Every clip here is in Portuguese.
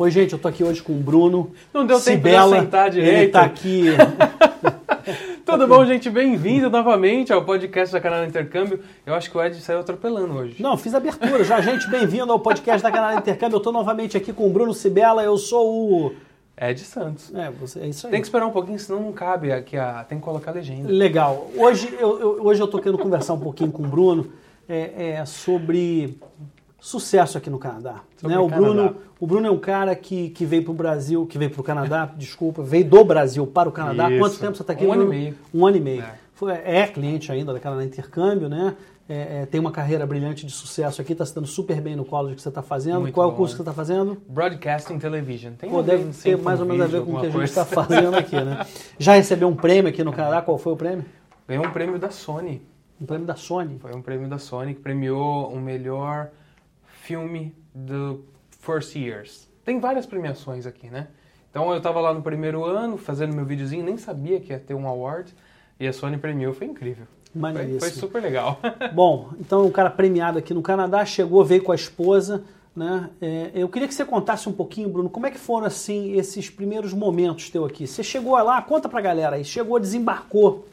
Oi, gente, eu tô aqui hoje com o Bruno. Não deu Cibela, tempo de sentar direito. Ele tá aqui. Tudo bom, gente? Bem-vindo novamente ao podcast da Canal Intercâmbio. Eu acho que o Ed saiu atropelando hoje. Não, fiz a abertura já. Gente, bem-vindo ao podcast da Canal Intercâmbio. Eu tô novamente aqui com o Bruno Cibela. Eu sou o. Ed Santos. É, você, é isso aí. Tem que esperar um pouquinho, senão não cabe aqui a. Tem que colocar a legenda. Legal. Hoje eu, eu- hoje eu tô querendo conversar um pouquinho com o Bruno é, é, sobre sucesso aqui no Canadá. Sobre né? O, Canadá. Bruno, o Bruno é um cara que, que veio pro Brasil, que veio pro Canadá, desculpa, veio do Brasil para o Canadá. Isso. Quanto tempo você está aqui? Um ano e meio. Um ano e meio. É. Foi- É, cliente ainda da Canadá Intercâmbio, né? É, é, tem uma carreira brilhante de sucesso aqui, está se dando super bem no college que você está fazendo. Muito Qual é o bom, curso né? que você está fazendo? Broadcasting Television. Tem Pô, deve ter mais ou menos a ver com o que a gente está fazendo aqui, né? Já recebeu um prêmio aqui no Canadá? Qual foi o prêmio? Ganhou um prêmio da Sony. Um prêmio da Sony. Foi um prêmio da Sony que premiou o melhor filme do First Years. Tem várias premiações aqui, né? Então eu tava lá no primeiro ano fazendo meu videozinho, nem sabia que ia ter um award. E a Sony premiou, foi incrível. Foi, Maneiríssimo. foi super legal. Bom, então um cara premiado aqui no Canadá, chegou, veio com a esposa, né? É, eu queria que você contasse um pouquinho, Bruno, como é que foram assim esses primeiros momentos teu aqui? Você chegou lá, conta pra galera aí, chegou, desembarcou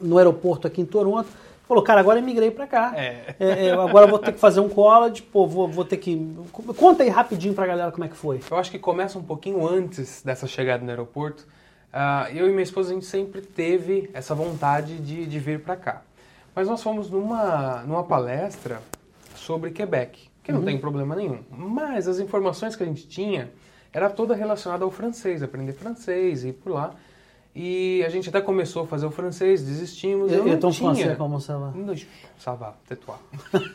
no aeroporto aqui em Toronto, falou, cara, agora eu migrei pra cá. É. É, é, agora eu vou ter que fazer um college, pô, vou, vou ter que. Conta aí rapidinho pra galera como é que foi. Eu acho que começa um pouquinho antes dessa chegada no aeroporto. Ah, eu e minha esposa, a gente sempre teve essa vontade de, de vir para cá. Mas nós fomos numa, numa palestra sobre Quebec, que não tem problema nenhum. Mas as informações que a gente tinha era toda relacionada ao francês, aprender francês e ir por lá. E a gente até começou a fazer o francês, desistimos. Eu, não então tinha... como você lá? Não, tais-toi.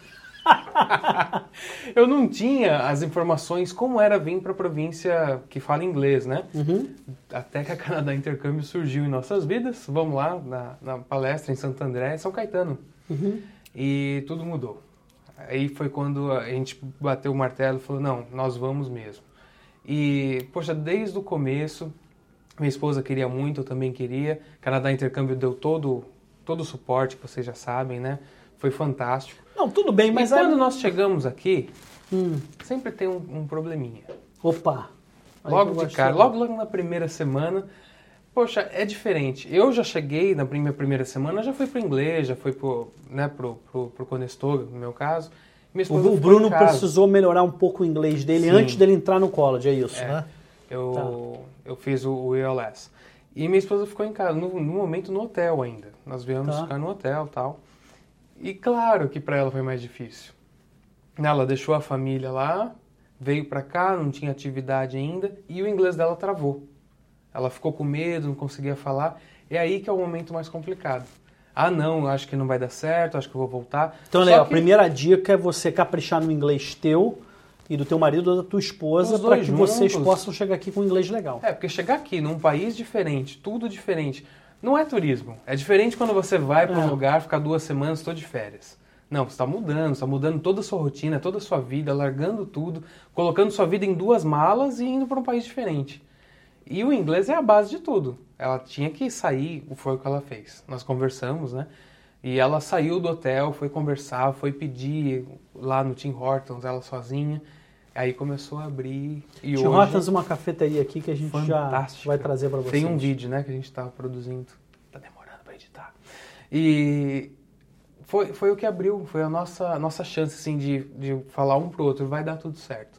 eu não tinha as informações como era vir para a província que fala inglês, né? Uhum. Até que a Canadá Intercâmbio surgiu em nossas vidas. Vamos lá na, na palestra em Santo André, São Caetano. Uhum. E tudo mudou. Aí foi quando a gente bateu o martelo e falou: não, nós vamos mesmo. E, poxa, desde o começo, minha esposa queria muito, eu também queria. Canadá Intercâmbio deu todo, todo o suporte, que vocês já sabem, né? Foi fantástico. Não, tudo bem, mas e quando aí- nós chegamos aqui, Hum, sempre tem um, um probleminha. opa. Aí Logo de cara, logo, logo na primeira semana, poxa, é diferente. Eu já cheguei na minha primeira semana, já fui pro inglês, já fui pro, né, pro, pro, pro Conestoga, no meu caso. O, Bruno precisou melhorar um pouco o inglês dele Sim. antes dele entrar no college, é isso, É. né? Eu, eu fiz o, o ELS. E minha esposa ficou em casa, no, no momento no hotel ainda. Nós viemos Tá. ficar no hotel e tal. E claro que para ela foi mais difícil. Ela deixou a família lá, veio para cá, não tinha atividade ainda, e o inglês dela travou. Ela ficou com medo, não conseguia falar. É aí que é o momento mais complicado. Ah, não, acho que não vai dar certo, acho que eu vou voltar. Então, Léo, a que- primeira dica é você caprichar no inglês teu e do teu marido ou da tua esposa Os para que vocês juntos. possam chegar aqui com inglês legal. É, porque chegar aqui num país diferente, tudo diferente, não é turismo. É diferente quando você vai para É. um lugar, ficar duas semanas, estou de férias. Não, você está mudando, está mudando toda a sua rotina, toda a sua vida, largando tudo, colocando sua vida em duas malas e indo para um país diferente. E o inglês é a base de tudo. Ela tinha que sair, foi o que ela fez. Nós conversamos, né? E ela saiu do hotel, foi conversar, foi pedir lá no Tim Hortons, ela sozinha. Aí começou a abrir. E Tim hoje... É uma cafeteria aqui que a gente já Fantástica. vai trazer para vocês. Tem um vídeo, né, que a gente estava produzindo. Tá demorando para editar. E foi, foi o que abriu, foi a nossa, nossa chance, assim, de, de falar um pro outro, vai dar tudo certo.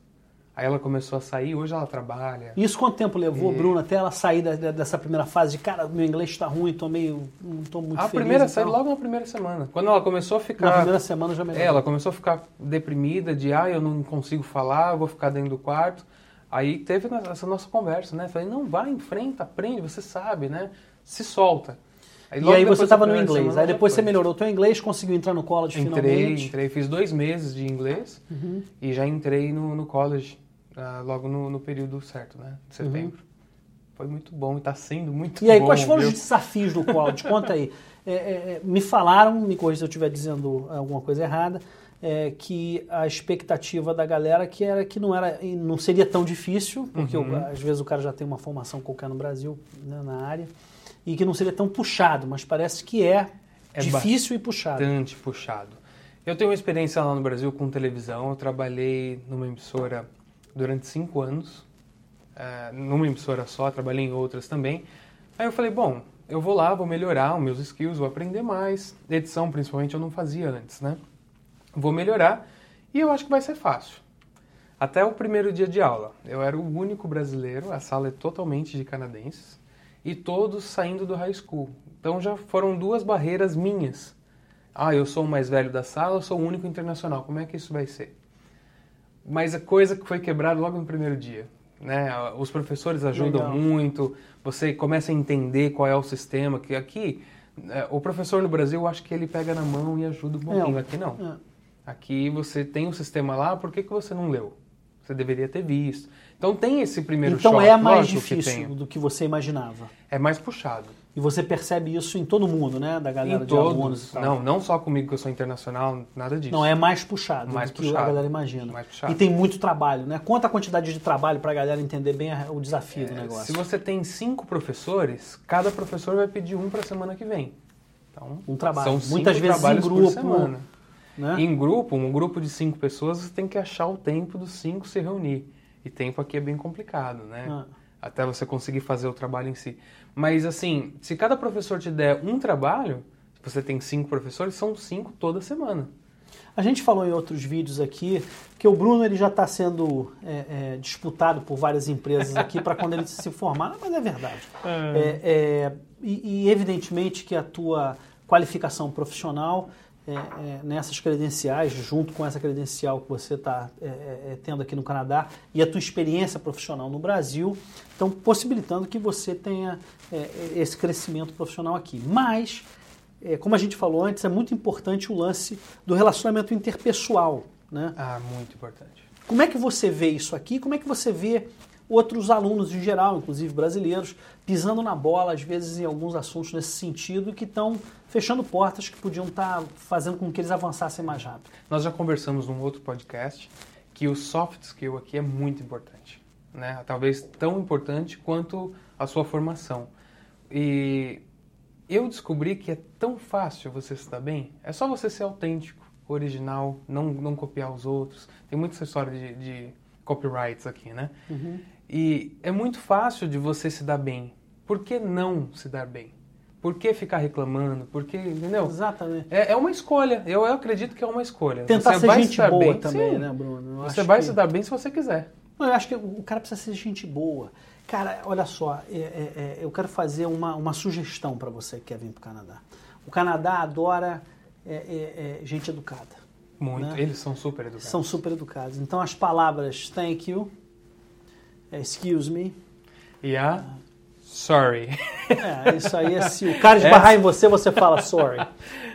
Aí ela começou a sair, hoje ela trabalha. Isso quanto tempo levou, E- Bruno, até ela sair da- da- dessa primeira fase de cara, meu inglês está ruim, tô meio, não tô muito a feliz. primeira e saiu logo na primeira semana. Quando ela começou a Na ficar... primeira semana já melhorou. É, ela começou a ficar deprimida de, ah, eu não consigo falar, vou ficar dentro do quarto. Aí teve essa nossa conversa, né? Falei, não, vai, enfrenta, aprende, você sabe, né? Se solta. E logo aí depois você estava no primeira inglês. semana Aí já depois você melhorou o teu inglês, conseguiu entrar no college Entrei, finalmente. entrei, fiz dois meses de inglês Uhum. e já entrei no, no college ah, logo no, no período certo, né? De setembro. Foi muito bom e está sendo muito bom. Uhum. E aí, quais foram viu? os desafios do college? Conta aí. É, é, é, me falaram, me corrija se eu estiver dizendo alguma coisa errada, é, que a expectativa da galera que era que não era não seria tão difícil, porque Uhum. o- às vezes o cara já tem uma formação qualquer no Brasil, né, na área, e que não seria tão puxado, mas parece que é, É difícil e puxado. bastante puxado. Eu tenho uma experiência lá no Brasil com televisão. Eu trabalhei numa emissora durante cinco anos é, numa emissora só, trabalhei em outras também. Aí eu falei, bom, eu vou lá, vou melhorar os meus skills, vou aprender mais. Edição, principalmente, eu não fazia antes, né? Vou melhorar e eu acho que vai ser fácil. Até o primeiro dia de aula, eu era o único brasileiro, a sala é totalmente de canadenses, e todos saindo do high school. Então já foram duas barreiras minhas. Ah, eu sou o mais velho da sala, eu sou o único internacional, como é que isso vai ser? Mas a coisa que foi quebrada logo no primeiro dia. Né? Os professores ajudam Legal. muito, você começa a entender qual é o sistema, que aqui, é, o professor no Brasil, eu acho que ele pega na mão e ajuda um pouquinho, é. aqui não. É. Aqui você tem um sistema lá, por que, que você não leu? Você deveria ter visto. Então tem esse primeiro então choque. Então é mais difícil do que você imaginava. É mais puxado. E você percebe isso em todo mundo, né? Da galera em de todos. alunos. Não, não só comigo que eu sou internacional, nada disso. Não, é mais puxado mais do puxado, que a galera imagina. Mais puxado. E tem muito trabalho, né? Quanta quantidade de trabalho para a galera entender bem o desafio é, do negócio. Se você tem cinco professores, cada professor vai pedir um para a semana que vem. Então, um trabalho. São Muitas vezes em grupo. Né? Em grupo, um grupo de cinco pessoas, você tem que achar o tempo dos cinco se reunir. E tempo aqui é bem complicado, né? Ah. Até você conseguir fazer o trabalho em si. Mas assim, se cada professor te der um trabalho, se você tem cinco professores, são cinco toda semana. A gente falou em outros vídeos aqui que o Bruno ele já está sendo é, é, disputado por várias empresas aqui para quando ele se formar, mas é verdade. É. é, é e, e, evidentemente que a tua qualificação profissional é, é, nessas credenciais, junto com essa credencial que você está é, é, é, tendo aqui no Canadá e a tua experiência profissional no Brasil, estão possibilitando que você tenha é, esse crescimento profissional aqui. Mas, como a gente falou antes, é muito importante o lance do relacionamento interpessoal. Né? Ah, muito importante. Como é que você vê isso aqui? Como é que você vê outros alunos em geral, inclusive brasileiros, pisando na bola, às vezes em alguns assuntos nesse sentido, que estão fechando portas que podiam estar tá fazendo com que eles avançassem mais rápido. Nós já conversamos num outro podcast que o soft skill aqui é muito importante, né? Talvez tão importante quanto a sua formação. E eu descobri que é tão fácil você se dar bem, é só você ser autêntico, original, não, não copiar os outros. Tem muita história de, de copyrights aqui, né? Uhum. E é muito fácil de você se dar bem. Por que não se dar bem? Por que ficar reclamando? Por que, entendeu? Exatamente. É, é uma escolha. Eu, eu, acredito que é uma escolha. Tentar você ser vai gente se dar boa bem, também, sim. né, Bruno? Eu você vai que... se dar bem se você quiser. Não, eu acho que o cara precisa ser gente boa. Cara, olha só, é, é, é eu quero fazer uma, uma sugestão para você que quer vir para o Canadá. O Canadá adora é, é, gente educada. Muito. Né? Eles são super educados. São super educados. Então as palavras thank you, excuse me. A sorry. É, isso aí é se o cara esbarrar em você, você fala sorry.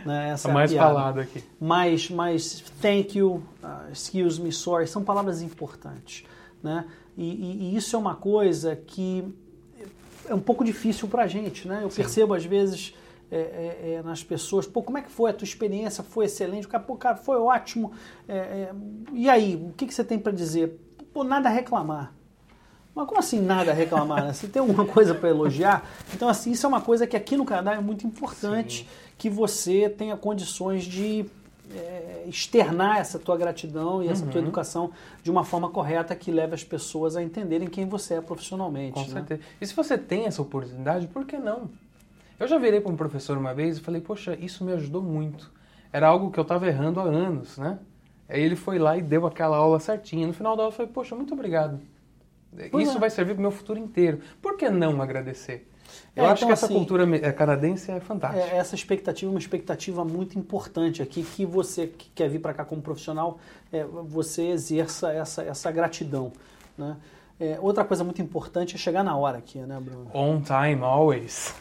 Né? Essa é mais é falado aqui. Mas, mas thank you, uh, excuse me, sorry, são palavras importantes. Né? E, e, e, isso é uma coisa que é um pouco difícil para a gente. Né? Eu Sim. percebo às vezes é, é, é, nas pessoas. Pô, como é que foi a tua experiência? Foi excelente? O cara, pô, cara, foi ótimo. É, é, e aí, o que, que você tem para dizer? Pô, nada a reclamar. Mas como assim nada a reclamar? Né? Você tem alguma coisa para elogiar? Então, assim, isso é uma coisa que aqui no Canadá é muito importante Sim. que você tenha condições de é, externar essa tua gratidão e essa uhum. tua educação de uma forma correta que leve as pessoas a entenderem quem você é profissionalmente. Com né? certeza. E se você tem essa oportunidade, por que não? Eu já virei para um professor uma vez e falei, poxa, isso me ajudou muito. Era algo que eu estava errando há anos, né? Aí ele foi lá e deu aquela aula certinha. No final da aula eu falei, poxa, muito obrigado. Pois isso é. vai servir para o meu futuro inteiro. Por que não agradecer? Eu é, acho então, que essa assim, cultura é, canadense é fantástica. É, essa expectativa é uma expectativa muito importante aqui, que você que quer vir para cá como profissional, é, você exerça essa, essa gratidão. Né? É, outra coisa muito importante é chegar na hora aqui, né, Bruno? On time, always.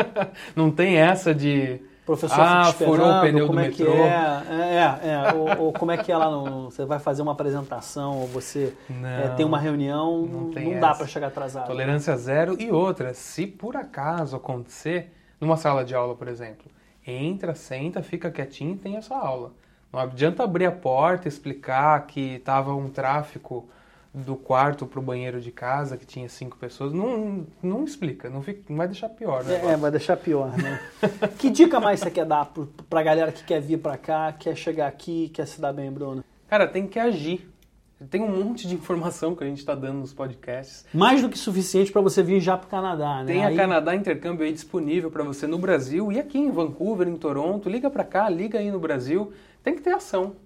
Não tem essa de. Professor ah, furou o pneu como do é metrô. Que é, é, é ou, ou, como é que é lá no, Você vai fazer uma apresentação ou você é, tem uma reunião, não, não dá para chegar atrasado. Tolerância zero. E outra, se por acaso acontecer, numa sala de aula, por exemplo, entra, senta, fica quietinho e tem a sua aula. Não adianta abrir a porta, explicar que estava um tráfico do quarto para o banheiro de casa, que tinha cinco pessoas, não, não explica, não, fica, não vai deixar pior, né? É, vai deixar pior, né? que dica mais você quer dar para a galera que quer vir para cá, quer chegar aqui, quer se dar bem, Bruno? Cara, tem que agir. Tem um monte de informação que a gente está dando nos podcasts. Mais do que suficiente para você vir já para o Canadá, né? Tem a Canadá Intercâmbio aí disponível para você no Brasil e aqui em Vancouver, em Toronto. Liga para cá, liga aí no Brasil. Tem que ter ação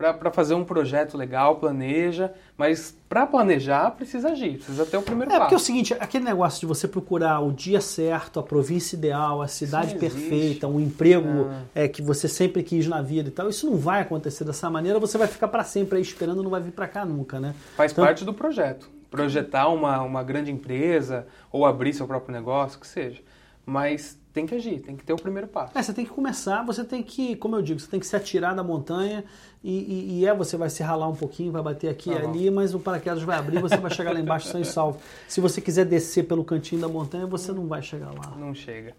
para fazer um projeto legal, planeja, mas para planejar precisa agir, precisa ter o primeiro é, passo. É porque é o seguinte, aquele negócio de você procurar o dia certo, a província ideal, a cidade perfeita, um emprego ah. é, que você sempre quis na vida e tal, isso não vai acontecer dessa maneira, você vai ficar para sempre aí esperando, não vai vir para cá nunca, né? Faz então, parte do projeto. Projetar uma, uma grande empresa ou abrir seu próprio negócio, que seja. Mas tem que agir, tem que ter o primeiro passo. É, você tem que começar, você tem que, como eu digo, você tem que se atirar da montanha e, e, e é, você vai se ralar um pouquinho, vai bater aqui e tá ali, mas o paraquedas vai abrir, você vai chegar lá embaixo sem salvo. Se você quiser descer pelo cantinho da montanha, você não vai chegar lá. Não chega.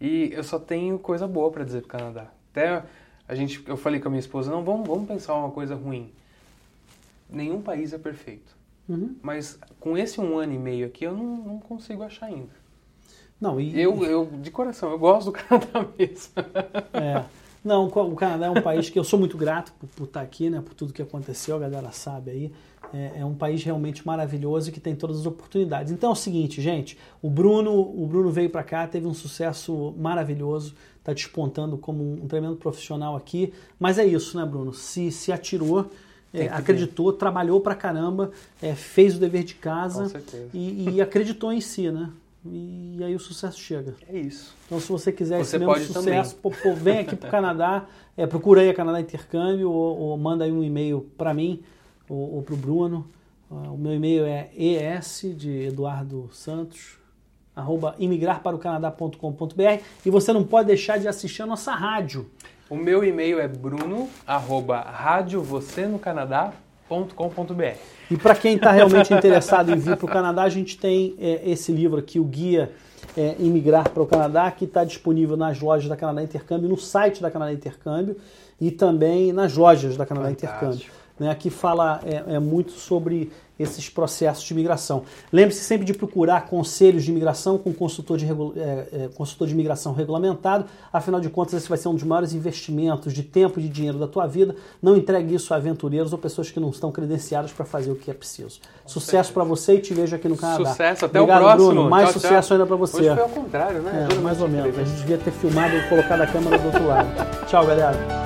E eu só tenho coisa boa para dizer pro Canadá. Até a gente, eu falei com a minha esposa, não, vamos, vamos pensar uma coisa ruim. Nenhum país é perfeito. Uhum. Mas com esse um ano e meio aqui, eu não, não consigo achar ainda. Não, e, eu, eu, de coração, eu gosto do Canadá mesmo. É. Não, o Canadá é um país que eu sou muito grato por, por estar aqui, né, por tudo que aconteceu, a galera sabe aí. É, é, um país realmente maravilhoso e que tem todas as oportunidades. Então é o seguinte, gente, o Bruno, o Bruno veio para cá, teve um sucesso maravilhoso, está despontando como um, um, tremendo profissional aqui. Mas é isso, né, Bruno? Se, se atirou, é, acreditou, trabalhou pra caramba, é, fez o dever de casa e, e acreditou em si, né? E aí o sucesso chega. É isso. Então, se você quiser você esse mesmo sucesso, pô, pô, vem aqui para o Canadá, é, procura aí a Canadá Intercâmbio ou, ou manda aí um e-mail para mim ou, ou para o Bruno. Uh, o meu e-mail é es de Eduardo Santos arroba imigrarparocanadá.com.br e você não pode deixar de assistir a nossa rádio. O meu e-mail é bruno arroba rádio www.canadá.com.br. E para quem está realmente interessado em vir para o Canadá, a gente tem é, esse livro aqui, o Guia é, Imigrar para o Canadá, que está disponível nas lojas da Canadá Intercâmbio, no site da Canadá Intercâmbio e também nas lojas da Canadá Fantástico. Intercâmbio. Né, aqui fala é, é muito sobre esses processos de imigração. Lembre-se sempre de procurar conselhos de imigração com consultor de, é, é, consultor de imigração regulamentado, afinal de contas esse vai ser um dos maiores investimentos de tempo e de dinheiro da tua vida. Não entregue isso a aventureiros ou pessoas que não estão credenciadas para fazer o que é preciso. Sucesso para você e te vejo aqui no Canadá. Sucesso, até Obrigado, o próximo. Bruno. Mais tchau, sucesso tchau. ainda para você. Hoje foi ao contrário, né? É, mais ou menos. A gente devia ter filmado e colocado a câmera do outro lado. tchau, galera.